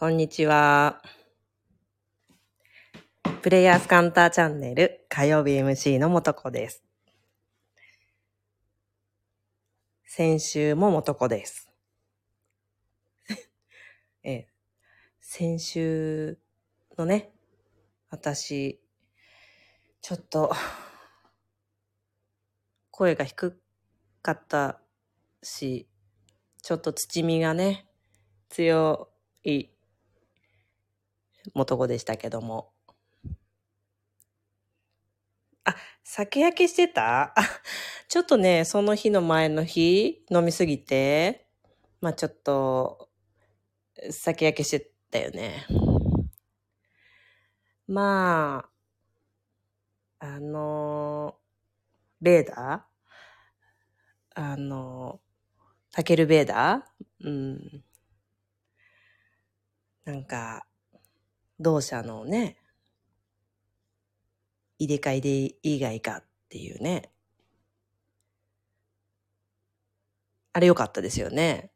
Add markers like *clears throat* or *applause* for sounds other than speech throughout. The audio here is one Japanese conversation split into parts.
こんにちは。プレイヤースカンターチャンネル火曜日 MC のもとこです。先週ももとこです。*laughs* ええ、先週のね、私、ちょっと、声が低かったし、ちょっと *laughs* 土みがね、強い元子でしたけども。あ、酒焼けしてた、*laughs* ちょっとね、その日の前の日、飲みすぎて、まあちょっと、酒焼けしてたよね。まあ、あの、ベーダー？あの、タケルベーダー？うん。なんか、同社のね、入れ替えでいいがいいかっていうね。あれ良かったですよね。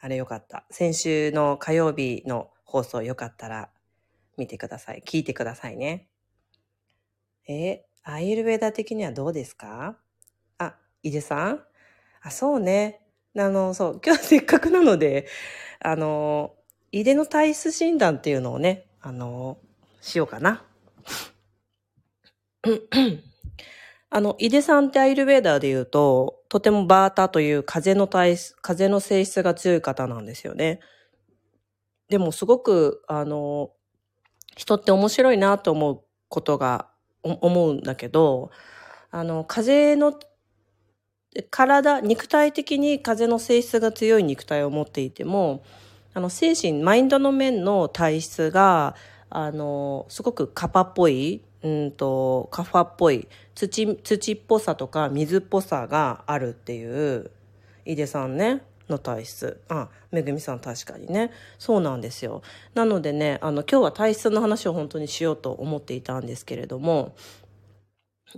あれ良かった。先週の火曜日の放送よかったら見てください。聞いてくださいね。え、アイルベーダ的にはどうですか？あ、井出さん？あ、そうね。あの、そう、今日せっかくなので、あの、井出の体質診断っていうのをね、あの、しようかな。*clears throat* あの、井出さんってアイルベーダーで言うと、とてもバータという風の体質、風の性質が強い方なんですよね。でもすごく、あの、人って面白いなと思うことが、思うんだけど、あの、風の、体、肉体的に風の性質が強い肉体を持っていても、あの、精神、マインドの面の体質が、あの、すごくカパっぽい、うんと、カファっぽい、土、土っぽさとか水っぽさがあるっていう、井出さんね、の体質。あ、めぐみさん確かにね。そうなんですよ。なのでね、あの、今日は体質の話を本当にしようと思っていたんですけれども、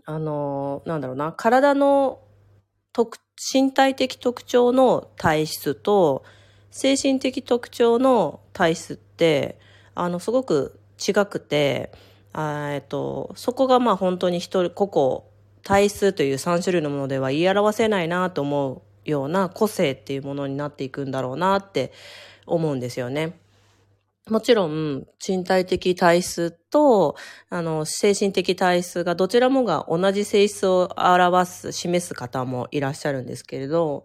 あの、なんだろうな、体の特、身体的特徴の体質と、精神的特徴の体質って、あの、すごく違くて、えっと、そこがまあ本当に一人、個々、体質という3種類のものでは言い表せないなと思うような個性っていうものになっていくんだろうなって思うんですよね。もちろん、身体的体質と、あの、精神的体質がどちらもが同じ性質を表す、示す方もいらっしゃるんですけれど、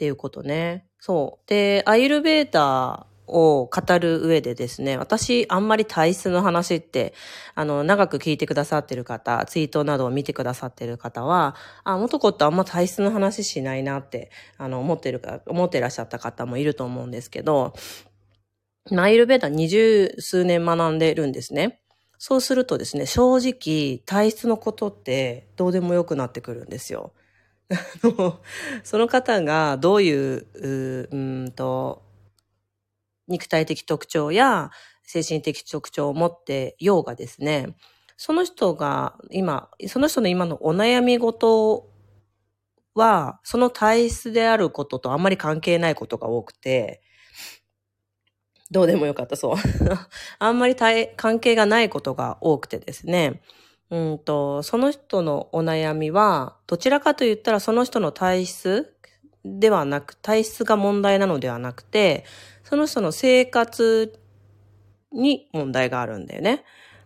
っていうことね。そう。で、アイルベーダーを語る上でですね、私、あんまり体質の話って、あの、長く聞いてくださってる方、ツイートなどを見てくださってる方は、あ、元子ってあんま体質の話しないなって、あの、思ってるか、思ってらっしゃった方もいると思うんですけど、アイルベーダー二十数年学んでるんですね。そうするとですね、正直、体質のことってどうでもよくなってくるんですよ。*laughs* その方がどういう、うーんと、肉体的特徴や精神的特徴を持ってようがですね、その人が今、その人の今のお悩み事は、その体質であることとあんまり関係ないことが多くて、どうでもよかった、そう。*laughs* あんまり関係がないことが多くてですね。うんと、その人のお悩みは、どちらかと言ったらその人の体質ではなく、体質が問題なのではなくて、その人の生活に問題があるんだよね。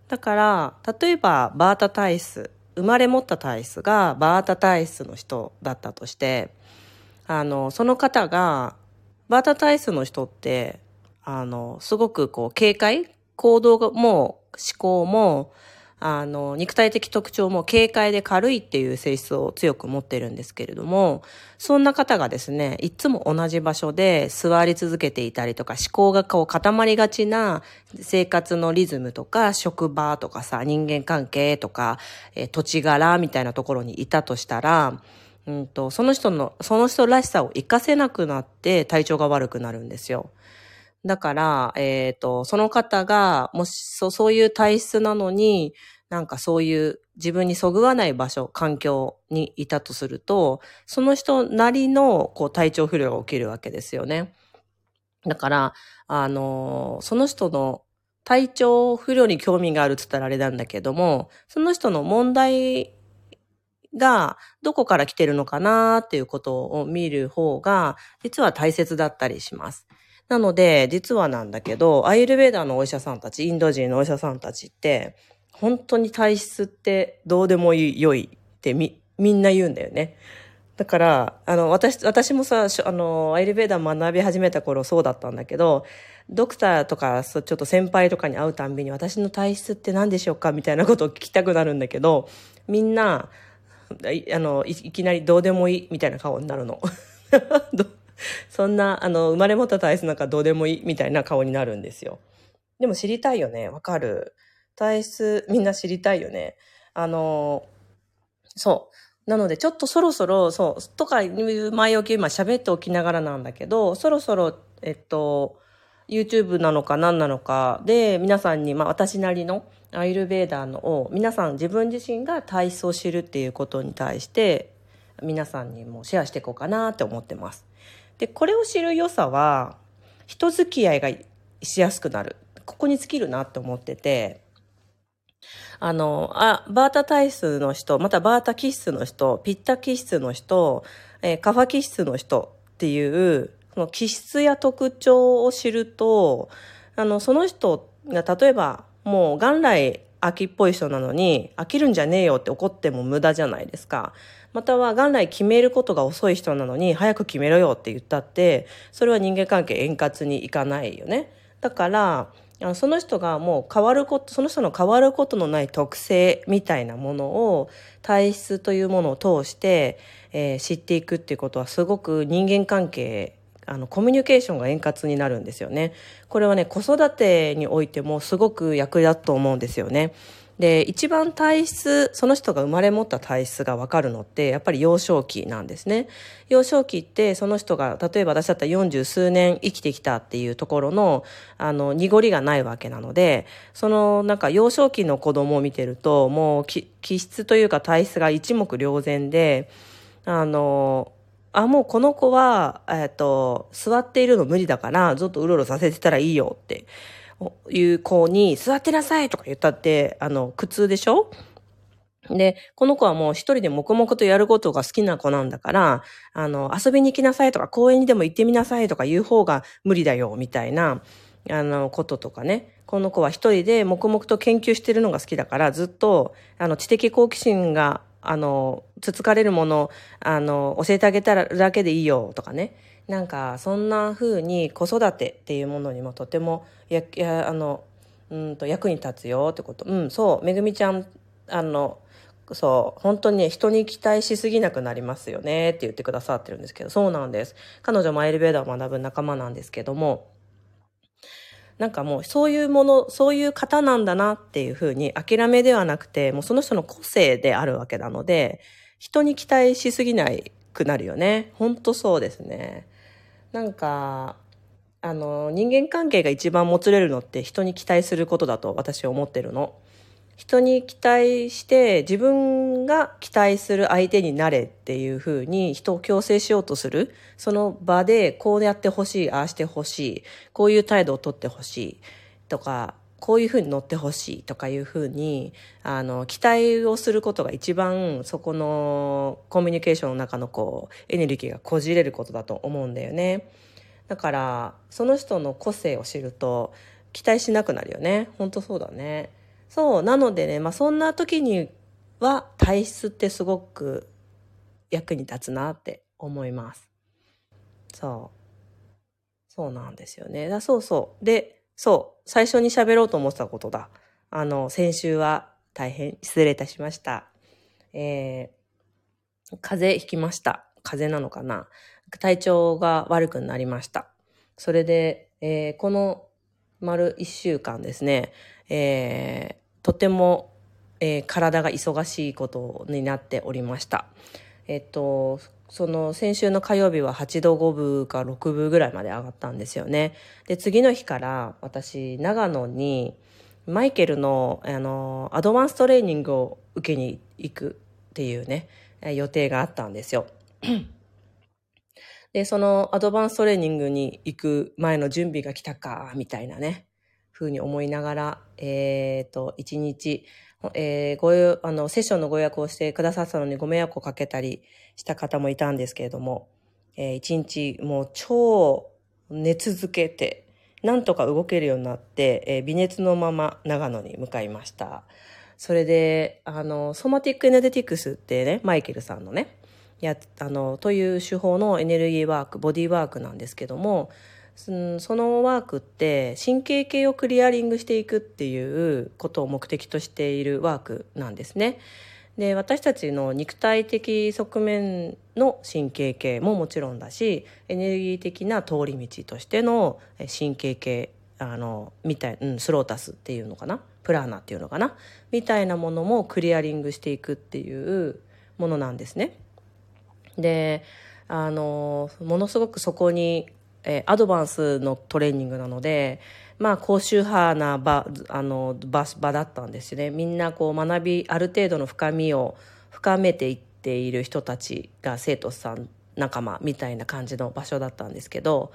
だから、例えば、バータ体質、生まれ持った体質がバータ体質の人だったとして、あの、その方が、バータ体質の人って、あの、すごくこう、警戒行動も、思考も、あの、肉体的特徴も軽快で軽いっていう性質を強く持ってるんですけれども、そんな方がですね、いつも同じ場所で座り続けていたりとか、思考がこう固まりがちな生活のリズムとか、職場とかさ、人間関係とか、え土地柄みたいなところにいたとしたら、うんと、その人の、その人らしさを活かせなくなって体調が悪くなるんですよ。だから、えっ、と、その方が、もし、そう、そういう体質なのに、なんかそういう自分にそぐわない場所、環境にいたとすると、その人なりの、こう、体調不良が起きるわけですよね。だから、あの、その人の体調不良に興味があるって言ったらあれなんだけども、その人の問題がどこから来てるのかなっていうことを見る方が、実は大切だったりします。なので、実はなんだけど、アイルベーダーのお医者さんたち、インド人のお医者さんたちって、本当に体質ってどうでもいい、良いってみ、みんな言うんだよね。だから、あの、私、私もさ、あの、アイルベーダー学び始めた頃そうだったんだけど、ドクターとか、ちょっと先輩とかに会うたんびに、私の体質って何でしょうか？みたいなことを聞きたくなるんだけど、みんな、あの、いきなりどうでもいいみたいな顔になるの。*laughs* そんな、あの、生まれ持った体質なんかどうでもいいみたいな顔になるんですよ。でも知りたいよね。わかる。体質、みんな知りたいよね。あの、そう。なので、ちょっとそろそろ、そう、とかいう前置き今喋っておきながらなんだけど、そろそろ、えっと、YouTube なのか何なのかで、皆さんに、まあ私なりのアイルベーダーのを、皆さん自分自身が体質を知るっていうことに対して、皆さんにもシェアしていこうかなって思ってます。で、これを知る良さは、人付き合いがしやすくなる。ここに尽きるなって思ってて、あの、あ、バータ体質の人、またバータ気質の人、ピッタ気質の人、えーカファ気質の人っていう、その気質や特徴を知ると、あの、その人が例えば、もう元来秋っぽい人なのに、飽きるんじゃねえよって怒っても無駄じゃないですか。または元来決めることが遅い人なのに、早く決めろよって言ったって、それは人間関係円滑にいかないよね。だから、その人がもう変わること、その人の変わることのない特性みたいなものを体質というものを通して、えー知っていくっていうことはすごく人間関係、あの、コミュニケーションが円滑になるんですよね。これはね、子育てにおいてもすごく役立つと思うんですよね。で、一番体質、その人が生まれ持った体質がわかるのって、やっぱり幼少期なんですね。幼少期って、その人が、例えば私だったら40数年生きてきたっていうところの、あの、濁りがないわけなので、その、なんか幼少期の子供を見てると、もう、気質というか体質が一目瞭然で、あの、あ、もうこの子は、えっと、座っているの無理だから、ずっとうろうろさせてたらいいよっていう子に、座ってなさいとか言ったって、あの、苦痛でしょ？で、この子はもう一人で黙々とやることが好きな子なんだから、あの、遊びに行きなさいとか、公園にでも行ってみなさいとか言う方が無理だよ、みたいな、あの、こととかね。この子は一人で黙々と研究してるのが好きだから、ずっと、あの、知的好奇心が、あの、つつかれるもの、あの、教えてあげたらだけでいいよ、とかね。なんか、そんな風に子育てっていうものにもとても、や、や、あの、うんと、役に立つよってこと。うん、そう、めぐみちゃん、あの、そう、本当にね、人に期待しすぎなくなりますよねって言ってくださってるんですけど、そうなんです。彼女もエレベーターを学ぶ仲間なんですけども、なんかもうそういうもの、そういう方なんだなっていうふうに諦めではなくて、もうその人の個性であるわけなので、人に期待しすぎないくなるよね。ほんとそうですね。なんか、あの、人間関係が一番もつれるのって人に期待することだと私は思ってるの。人に期待して自分が期待する相手になれっていうふうに人を強制しようとする。その場でこうやってほしい、ああしてほしい、こういう態度をとってほしいとか、こういうふうに乗ってほしいとかいうふうに、あの、期待をすることが一番そこのコミュニケーションの中のこう、エネルギーがこじれることだと思うんだよね。だから、その人の個性を知ると、期待しなくなるよね。本当そうだね。そう。なのでね、まあそんな時には体質ってすごく役に立つなって思います。そう。そうなんですよね。だそうそう。で、そう。最初に喋ろうと思ってたことだ。あの、先週は大変失礼いたしました。えー、風邪ひきました。風邪なのかな体調が悪くなりました。それで、えーこの丸一週間ですね、えーとても、えー体が忙しいことになっておりました。えっと、その先週の火曜日は8度5分か6分ぐらいまで上がったんですよね。で、次の日から私、長野にマイケルの、あの、アドバンストレーニングを受けに行くっていうね、予定があったんですよ。で、そのアドバンストレーニングに行く前の準備が来たか、みたいなね、ふうに思いながら、えっ、ー、と、一日、えー、ごあの、セッションのご予約をしてくださったのにご迷惑をかけたりした方もいたんですけれども、えー、一日もう超寝続けて、なんとか動けるようになって、えー、微熱のまま長野に向かいました。それで、あの、ソマティックエネデティクスってね、マイケルさんのね、やあのという手法のエネルギーワークボディーワークなんですけどもそのワークって神経系をクリアリングしていくっていうことを目的としているワークなんですね。で私たちの肉体的側面の神経系ももちろんだしエネルギー的な通り道としての神経系あのみたい、うん、スロータスっていうのかな？プラーナっていうのかな？みたいなものもクリアリングしていくっていうものなんですね。であのものすごくそこに、え、アドバンスのトレーニングなのでまあ高周波な場あの場場だったんですよね。みんなこう学びある程度の深みを深めていっている人たちが生徒さん仲間みたいな感じの場所だったんですけど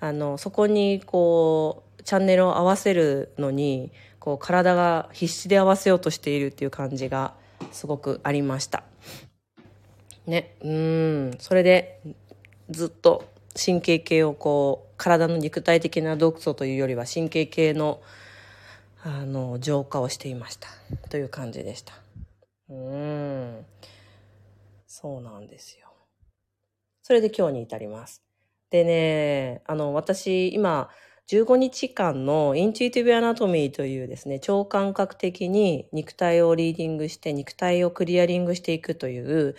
あのそこにこうチャンネルを合わせるのにこう体が必死で合わせようとしているっていう感じがすごくありました。ね、うん、それでずっと神経系をこう、体の肉体的な毒素というよりは神経系の、あの、浄化をしていました。という感じでした。うん。そうなんですよ。それで今日に至ります。でね、あの、私、今、15日間の Intuitive Anatomy というですね、超感覚的に肉体をリーディングして肉体をクリアリングしていくという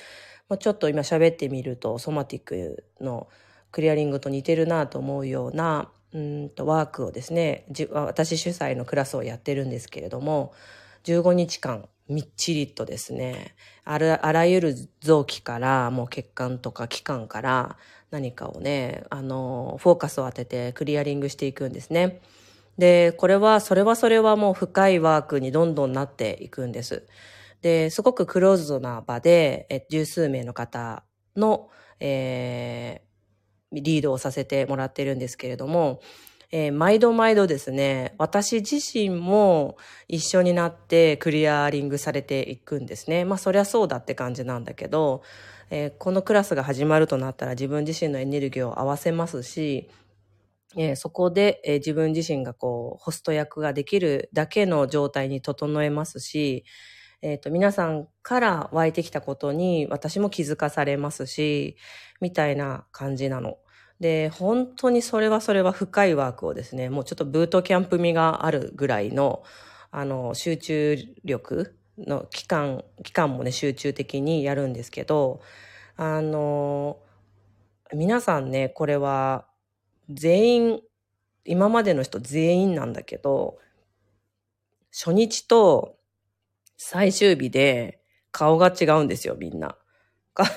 まあ、ちょっと今喋ってみると Somatic のクリアリングと似てるなと思うようなうんとワークをですね私主催のクラスをやってるんですけれども15日間みっちりとですねあらゆる臓器からもう血管とか器官から何かをねあのフォーカスを当ててクリアリングしていくんですね。でこれはそれはそれはもう深いワークにどんどんなっていくんです。で、すごくクローズドな場で、十数名の方の、えー、リードをさせてもらってるんですけれども、えー、毎度毎度ですね、私自身も一緒になってクリアリングされていくんですね。まあそりゃそうだって感じなんだけど、えー、このクラスが始まるとなったら自分自身のエネルギーを合わせますし、えー、そこで、え、自分自身がこう、ホスト役ができるだけの状態に整えますし、えっ、ー、と、皆さんから湧いてきたことに私も気づかされますし、みたいな感じなの。で、本当にそれはそれは深いワークをですね、もうちょっとブートキャンプ味があるぐらいの、あの、集中力の期間、期間もね、集中的にやるんですけど、あの、皆さんね、これは全員、今までの人全員なんだけど、初日と最終日で顔が違うんですよ、みんな。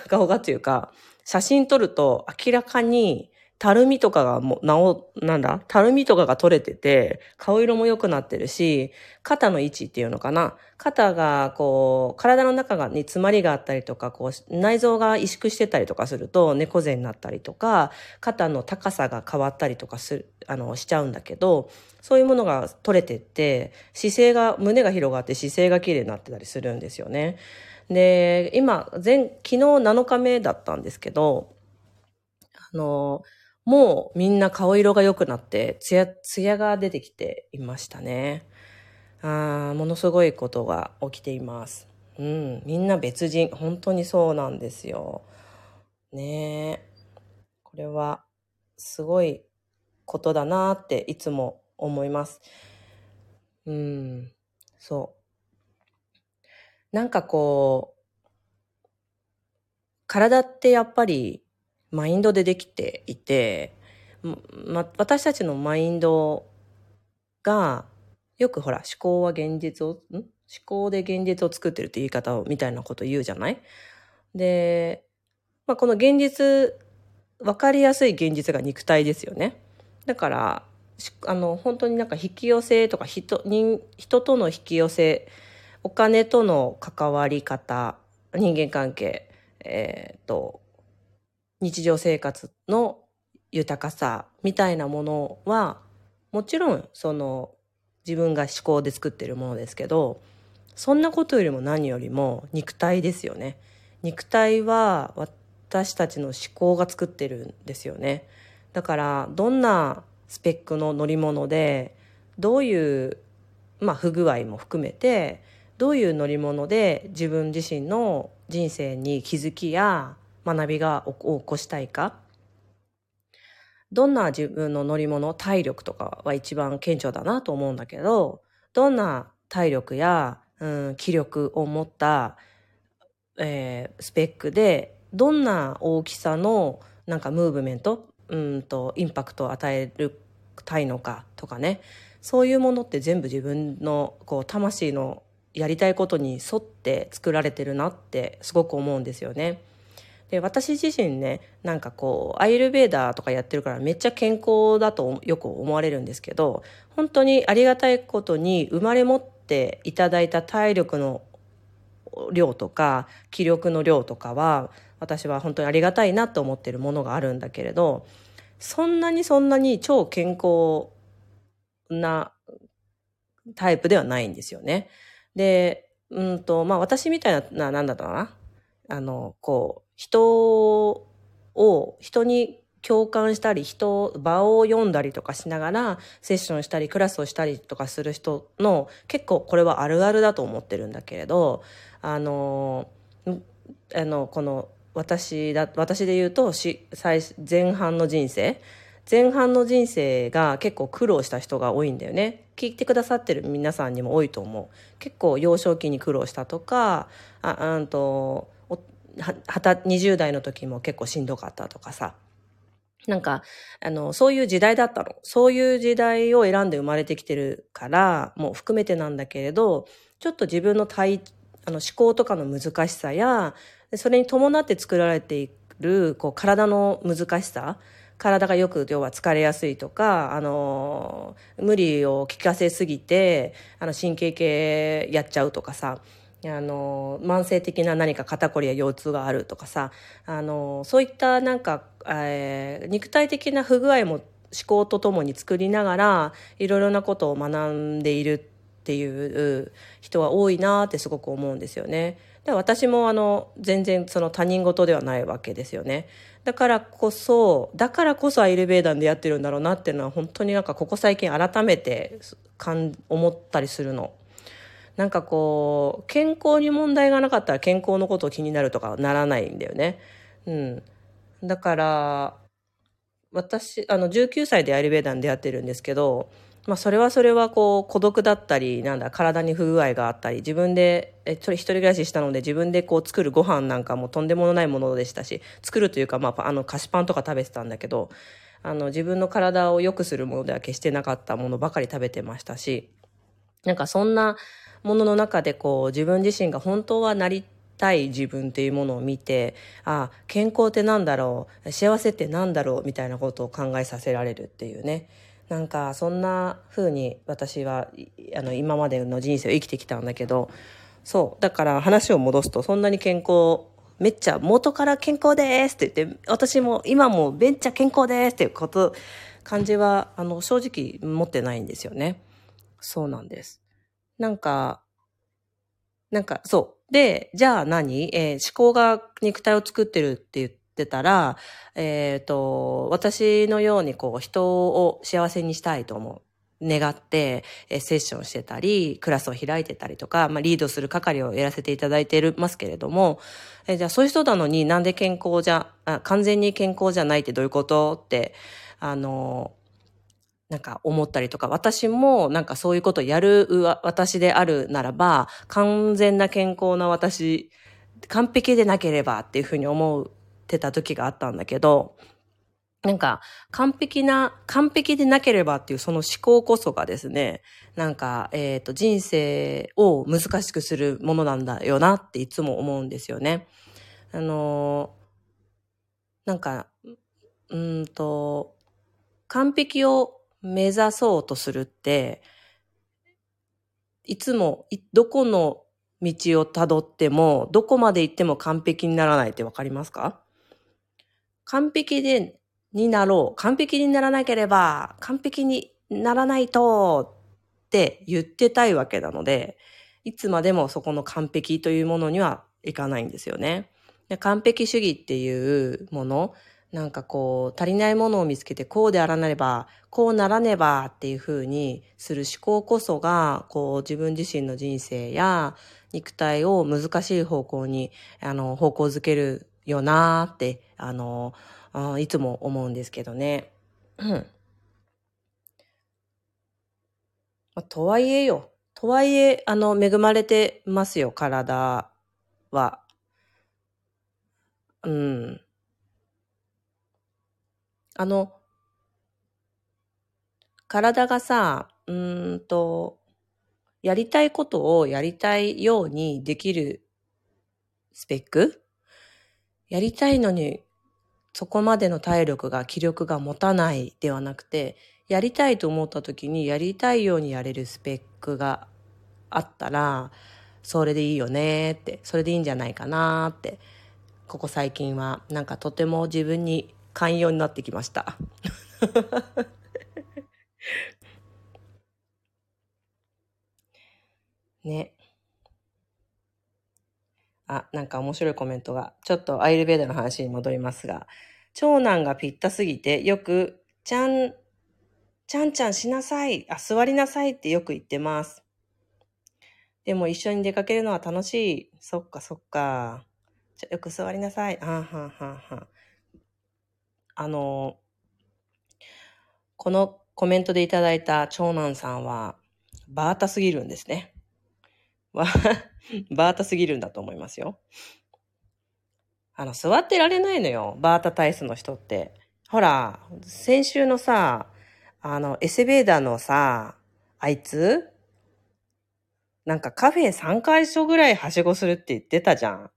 顔がっていうか、写真撮ると明らかにたるみとかがもう、なお、なんだ？たるみとかが取れてて、顔色も良くなってるし、肩の位置っていうのかな？肩が、こう、体の中がに詰まりがあったりとか、こう、内臓が萎縮してたりとかすると、猫背になったりとか、肩の高さが変わったりとかする、あの、しちゃうんだけど、そういうものが取れてって、姿勢が、胸が広がって姿勢が綺麗になってたりするんですよね。で、今、前、昨日7日目だったんですけど、あの、もうみんな顔色が良くなって、ツヤ、ツヤが出てきていましたね。あものすごいことが起きています。うん、みんな別人。本当にそうなんですよ。ねえ。これは、すごいことだなっていつも思います。うん、そう。なんかこう、体ってやっぱりマインドでできていて、ま、私たちのマインドが、よくほら、思考は現実を、ん？思考で現実を作ってるって言い方を、みたいなこと言うじゃない？で、まあ、この現実、わかりやすい現実が肉体ですよね。だから、あの、本当になんか引き寄せとか人、人、人との引き寄せ、お金との関わり方、人間関係、えっ、ー、と、日常生活の豊かさみたいなものは、もちろんその自分が思考で作ってるものですけど、そんなことよりも何よりも肉体ですよね。肉体は私たちの思考が作ってるんですよね。だからどんなスペックの乗り物でどういうまあ不具合も含めてどういう乗り物で自分自身の人生に気づきや学びがを起こしたいか？どんな自分の乗り物体力とかは一番顕著だなと思うんだけどどんな体力や、うん、気力を持った、えー、スペックでどんな大きさのなんかムーブメントうんとインパクトを与えるたいのかとかねそういうものって全部自分のこう魂のやりたいことに沿って作られてるなってすごく思うんですよね。で私自身ねなんかこうアイルベーダーとかやってるからめっちゃ健康だとよく思われるんですけど本当にありがたいことに生まれ持っていただいた体力の量とか気力の量とかは私は本当にありがたいなと思ってるものがあるんだけれどそんなにそんなに超健康なタイプではないんですよね。で、うんと、まあ私みたいな、なんだったかな？あの、こう、人を、人に共感したり、人、場を読んだりとかしながら、セッションしたり、クラスをしたりとかする人の、結構これはあるあるだと思ってるんだけれど、あの、あの、この、私だ、私で言うと、し、最、前半の人生、前半の人生が結構苦労した人が多いんだよね。聞いてくださってる皆さんにも多いと思う。結構幼少期に苦労したとか、あ、うんと、20代の時も結構しんどかったとかさ。なんか、あの、そういう時代だったの。そういう時代を選んで生まれてきてるから、もう含めてなんだけれど、ちょっと自分の体、あの思考とかの難しさや、それに伴って作られている、こう、体の難しさ、体がよく要は疲れやすいとか、あの、無理を効かせすぎて、あの、神経系やっちゃうとかさ、あの、慢性的な何か肩こりや腰痛があるとかさ、あの、そういったなんか、えー、肉体的な不具合も思考とともに作りながら、いろいろなことを学んでいるっていう人は多いなってすごく思うんですよね。で私もあの、全然その他人事ではないわけですよね。だからこそ、だからこそアイルベーダンでやってるんだろうなっていうのは本当になんかここ最近改めてかん思ったりするの。なんかこう、健康に問題がなかったら健康のことを気になるとかならないんだよね。うん。だから、私、あの、19歳でアイルベーダンでやってるんですけど、まあそれはそれはこう孤独だったり、なんだ、体に不具合があったり、自分で、え、一人暮らししたので自分でこう作るご飯なんかもとんでもないものでしたし、作るというかまああの菓子パンとか食べてたんだけど、あの自分の体を良くするものでは決してなかったものばかり食べてましたし、なんかそんなものの中でこう自分自身が本当はなりたい自分っていうものを見て、ああ、健康ってなんだろう、幸せってなんだろうみたいなことを考えさせられるっていうね。なんかそんな風に私はあの今までの人生を生きてきたんだけどそうだから話を戻すとそんなに健康めっちゃ元から健康ですって言って私も今もめっちゃ健康ですっていうこと感じはあの正直持ってないんですよねそうなんですなんかなんかそう。でじゃあ何、えー、思考が肉体を作ってるって言ってたら、えっ、ー、と、私のようにこう人を幸せにしたいと思う。願って、えセッションしてたり、クラスを開いてたりとか、まあ、リードする係をやらせていただいていますけれども、えじゃあそういう人なのになんで健康じゃあ、完全に健康じゃないってどういうこと？って、あの、なんか思ったりとか、私もなんかそういうことやる私であるならば、完全な健康な私、完璧でなければっていうふうに思ってた時があったんだけど、なんか、完璧な、完璧でなければっていうその思考こそがですね、なんか、えっ、ー、と、人生を難しくするものなんだよなっていつも思うんですよね。あのなんか、うんと、完璧を目指そうとするって、いつも、どこの道をたどっても、どこまで行っても完璧にならないってわかりますか？完璧で、になろう。完璧にならなければ、完璧にならないと、って言ってたいわけなので、いつまでもそこの完璧というものにはいかないんですよね。で完璧主義っていうもの、なんかこう、足りないものを見つけて、こうであらなれば、こうならねばっていう風にする思考こそが、こう、自分自身の人生や肉体を難しい方向に、あの、方向づけるよなーって、あの、あいつも思うんですけどね。う *clears throat* んまあ、とはいえよ。とはいえ、あの、恵まれてますよ、体は。うん。あの、体がさ、うんと、やりたいことをやりたいようにできるスペック？やりたいのにそこまでの体力が気力が持たないではなくてやりたいと思った時にやりたいようにやれるスペックがあったらそれでいいよねってそれでいいんじゃないかなってここ最近はなんかとても自分に寛容になってきました。*laughs* ね。あ、なんか面白いコメントが。ちょっとアイルベーダの話に戻りますが、長男がぴったすぎて、よく、ちゃん、ちゃんちゃんしなさい、あ、座りなさいってよく言ってます。でも一緒に出かけるのは楽しい。そっかそっか。じゃよく座りなさい。あんはんはんはん。あの、このコメントでいただいた長男さんは、バータすぎるんですね。*laughs* バータすぎるんだと思いますよ。あの、座ってられないのよ。バータ体質の人って。ほら、先週のさ、あの、エセベーダーのさ、あいつなんかカフェ3回所ぐらいはしごするって言ってたじゃん。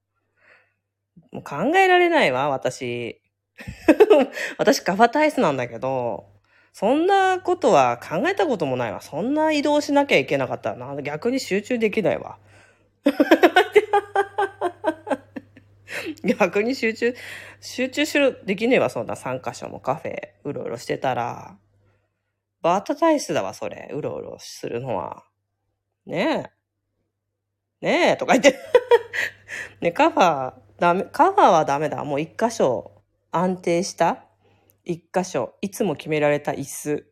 もう考えられないわ、私。*laughs* 私カファ体質なんだけど、そんなことは考えたこともないわ。そんな移動しなきゃいけなかったらな。逆に集中できないわ。*laughs* 逆に集中、集中しろ、できねえわ、そんな3カ所もカフェ、うろうろしてたら。バータ体質だわ、それ。うろうろするのは。ねえ。ねえ、とか言って *laughs* ね、カファ、ダメ、カファはダメだ。もう一箇所、安定した一箇所、いつも決められた椅子。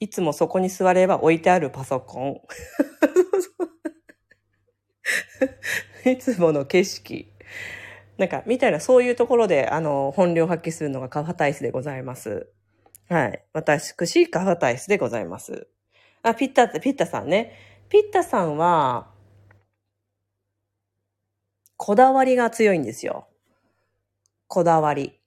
いつもそこに座れば置いてあるパソコン。*laughs* いつもの景色。なんか、みたいな、そういうところで、あの、本領発揮するのがカファタイスでございます。はい。私、カファタイスでございます。あ、ピッタ、ピッタさんね。ピッタさんは、こだわりが強いんですよ。こだわり。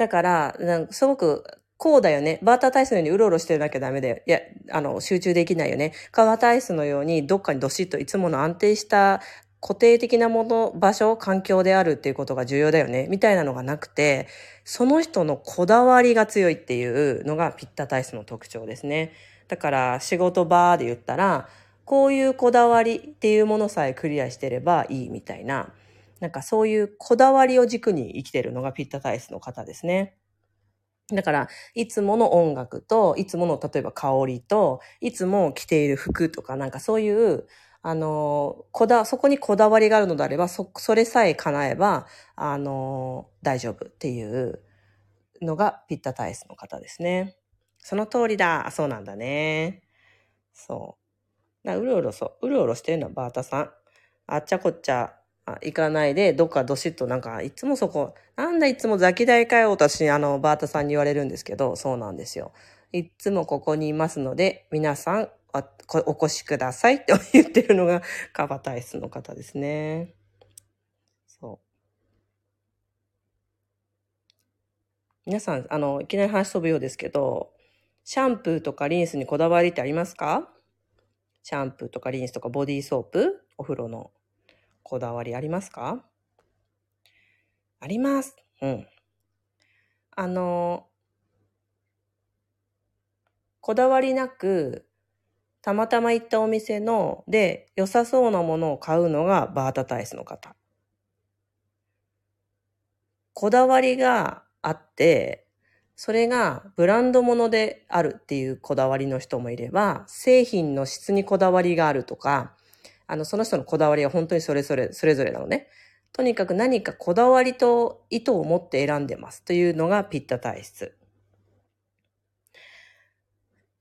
だから、なんかすごく、こうだよね。バーター体質のようにうろうろしてなきゃダメだよ。いや、あの、集中できないよね。カワ体質のようにどっかにどしっといつもの安定した固定的なもの、場所、環境であるっていうことが重要だよね、みたいなのがなくて、その人のこだわりが強いっていうのがピッタ体質の特徴ですね。だから仕事場で言ったら、こういうこだわりっていうものさえクリアしてればいいみたいな、なんかそういうこだわりを軸に生きてるのがピッタ体質の方ですね。だから、いつもの音楽と、いつもの例えば香りと、いつも着ている服とか、なんかそういう、あの、こだ、そこにこだわりがあるのであれば、そ、それさえ叶えば、あの、大丈夫っていうのがピッタ体質の方ですね。その通りだ。そうなんだね。そう。うろうろそう、うろうろしてるのはバータさん。あっちゃこっちゃ行かないで、どっかどしっとなんか、いつもそこ、なんだいつもザキ大かよ、私、あの、バータさんに言われるんですけど、そうなんですよ。いつもここにいますので、皆さん、お越しくださいって言ってるのがカバタイスの方ですね。そう。皆さん、あの、いきなり話飛ぶようですけど、シャンプーとかリンスにこだわりってありますか？シャンプーとかリンスとかボディーソープ？お風呂のこだわりありますか？あります。うん。あの、こだわりなくたまたま行ったお店ので良さそうなものを買うのがバータタイスの方。こだわりがあって、それがブランド物であるっていうこだわりの人もいれば、製品の質にこだわりがあるとか、あの、その人のこだわりは本当にそれぞれ、それぞれなのね。とにかく何かこだわりと意図を持って選んでますというのがピッタ体質。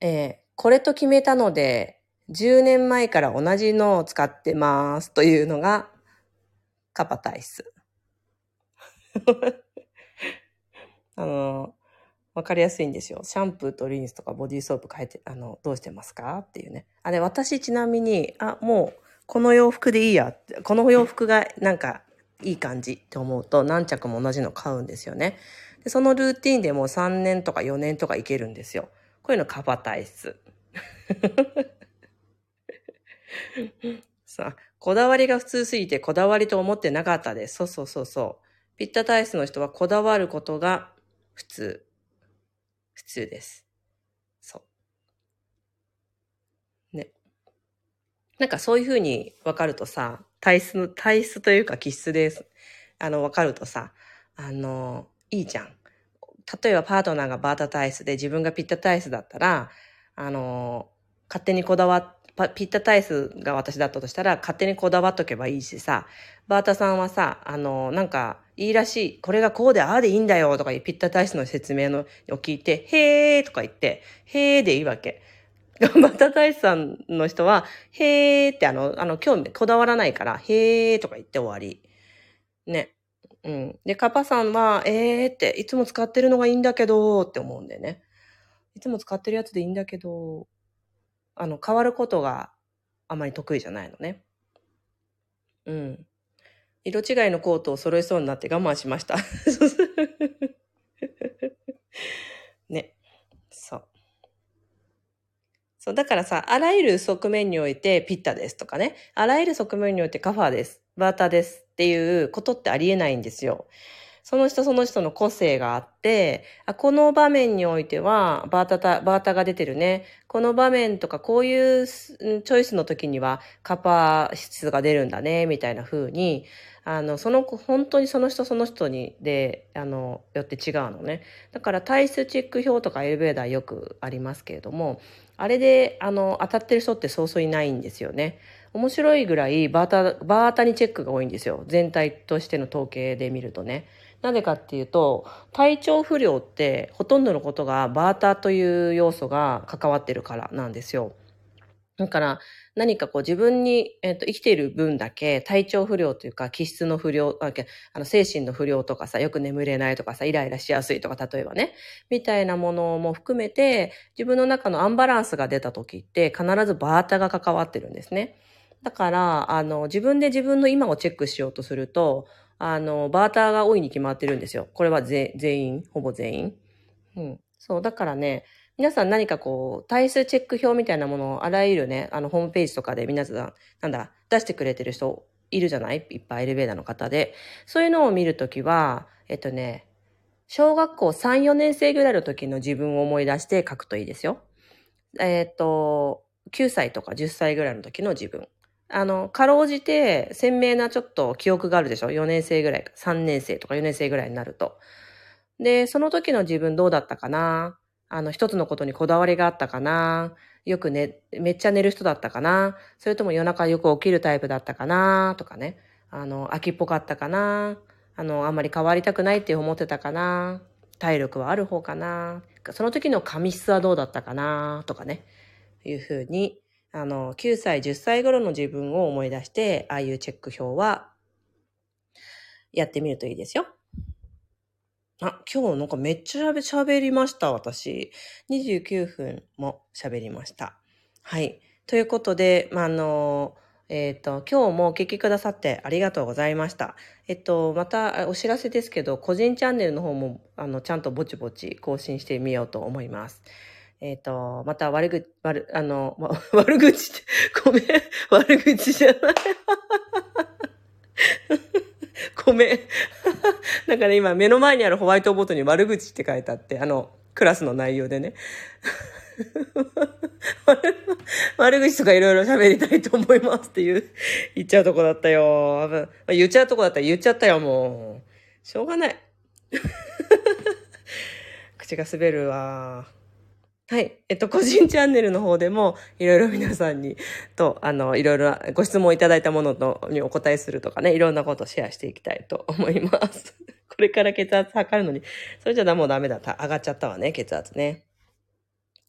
えーこれと決めたので、10年前から同じのを使ってますというのがカパ体質。*laughs* あの、わかりやすいんですよ。シャンプーとリンスとかボディーソープ変えて、あの、どうしてますかっていうね。あれ、私ちなみに、あ、もう、この洋服でいいや、この洋服がなんかいい感じって思うと何着も同じの買うんですよね。でそのルーティンでもう3年とか4年とかいけるんですよ。こういうのカパ体質。*laughs* さあ、こだわりが普通すぎてこだわりと思ってなかったです。そうそうそうそう。ピッタ体質の人はこだわることが普通。普通です。そう。ね。なんかそういうふうに分かるとさ、体質の、体質というか気質です。あの、分かるとさ、あの、いいじゃん。例えばパートナーがバータ体質で自分がピッタ体質だったら、あの、勝手にこだわっ、パピッタ体質が私だったとしたら、勝手にこだわっとけばいいしさ、バータさんはさ、あの、なんか、いいらしい、これがこうでああでいいんだよとかいうピッタ体質の説明のを聞いて、へーとか言って、へーでいいわけ。バータ体質さんの人は、へーってあの、あの、興味、こだわらないから、へーとか言って終わり。ね。うん。で、カパさんは、えーって、いつも使ってるのがいいんだけど、って思うんでね。いつも使ってるやつでいいんだけど、あの、変わることがあまり得意じゃないのね。うん。色違いのコートを揃えそうになって我慢しました。*laughs* ね。そう。だからさ、あらゆる側面においてピッタですとかね、あらゆる側面においてカファーです、バータですっていうことってありえないんですよ。その人その人の個性があって、あこの場面においてはバータタ、バータが出てるね。この場面とかこういうチョイスの時にはカパ質が出るんだね、みたいな風に、あの、その子、本当にその人その人に、で、あの、よって違うのね。だから体質チェック表とかエレベーターよくありますけれども、あれで、あの、当たってる人ってそうそういないんですよね。面白いぐらいバータ、バータにチェックが多いんですよ。全体としての統計で見るとね。なぜかっていうと、体調不良ってほとんどのことがバータという要素が関わってるからなんですよ。だから何かこう自分に、えっと生きている分だけ体調不良というか気質の不良、あけあの精神の不良とかさ、よく眠れないとかさ、イライラしやすいとか、例えばね、みたいなものも含めて自分の中のアンバランスが出た時って必ずバータが関わってるんですね。だから、あの、自分で自分の今をチェックしようとすると、あの、バーターが多いに決まってるんですよ。これは全員、ほぼ全員。うん。そう、だからね、皆さん何かこう、体数チェック表みたいなものをあらゆるね、あの、ホームページとかで皆さん、なんだ、出してくれてる人いるじゃない？いっぱいエレベーターの方で。そういうのを見るときは、えっとね、小学校3、4年生ぐらいの時の自分を思い出して書くといいですよ。えっと、9歳とか10歳ぐらいの時の自分。あの、かろうじて鮮明なちょっと記憶があるでしょ ?4 年生ぐらい、3年生とか4年生ぐらいになると。で、その時の自分どうだったかな？あの、一つのことにこだわりがあったかな。よくね、めっちゃ寝る人だったかな。それとも夜中よく起きるタイプだったかな。とかね。あの、秋っぽかったかな。あの、あんまり変わりたくないって思ってたかな。体力はある方かな。その時の髪質はどうだったかな。とかね。いうふうに、あの、9歳、10歳頃の自分を思い出して、ああいうチェック表は、やってみるといいですよ。あ、今日なんかめっちゃ喋りました、私。29分も喋りました。はい。ということで、まあ、あの、えっ、と、今日もお聞きくださってありがとうございました。えっと、またお知らせですけど、個人チャンネルの方も、あの、ちゃんとぼちぼち更新してみようと思います。えっ、と、また悪口、悪、あの、*laughs* 悪口って、ごめん、悪口じゃない。ごめん。*laughs* なんかね、今目の前にあるホワイトボートに悪口って書いてあって、あの、クラスの内容でね。*laughs* 悪口とかいろいろ喋りたいと思いますっていう、言っちゃうとこだったよ。言っちゃうとこだったら言っちゃったよ、もう。しょうがない。*laughs* 口が滑るわ。はい。えっと、個人チャンネルの方でも、いろいろ皆さんに、と、あの、いろいろご質問いただいたものとにお答えするとかね、いろんなことをシェアしていきたいと思います。*laughs* これから血圧測るのに、それじゃもうダメだ。上がっちゃったわね、血圧ね。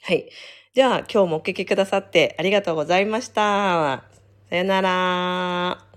はい。じゃあ、今日もお聞きくださってありがとうございました。さよなら。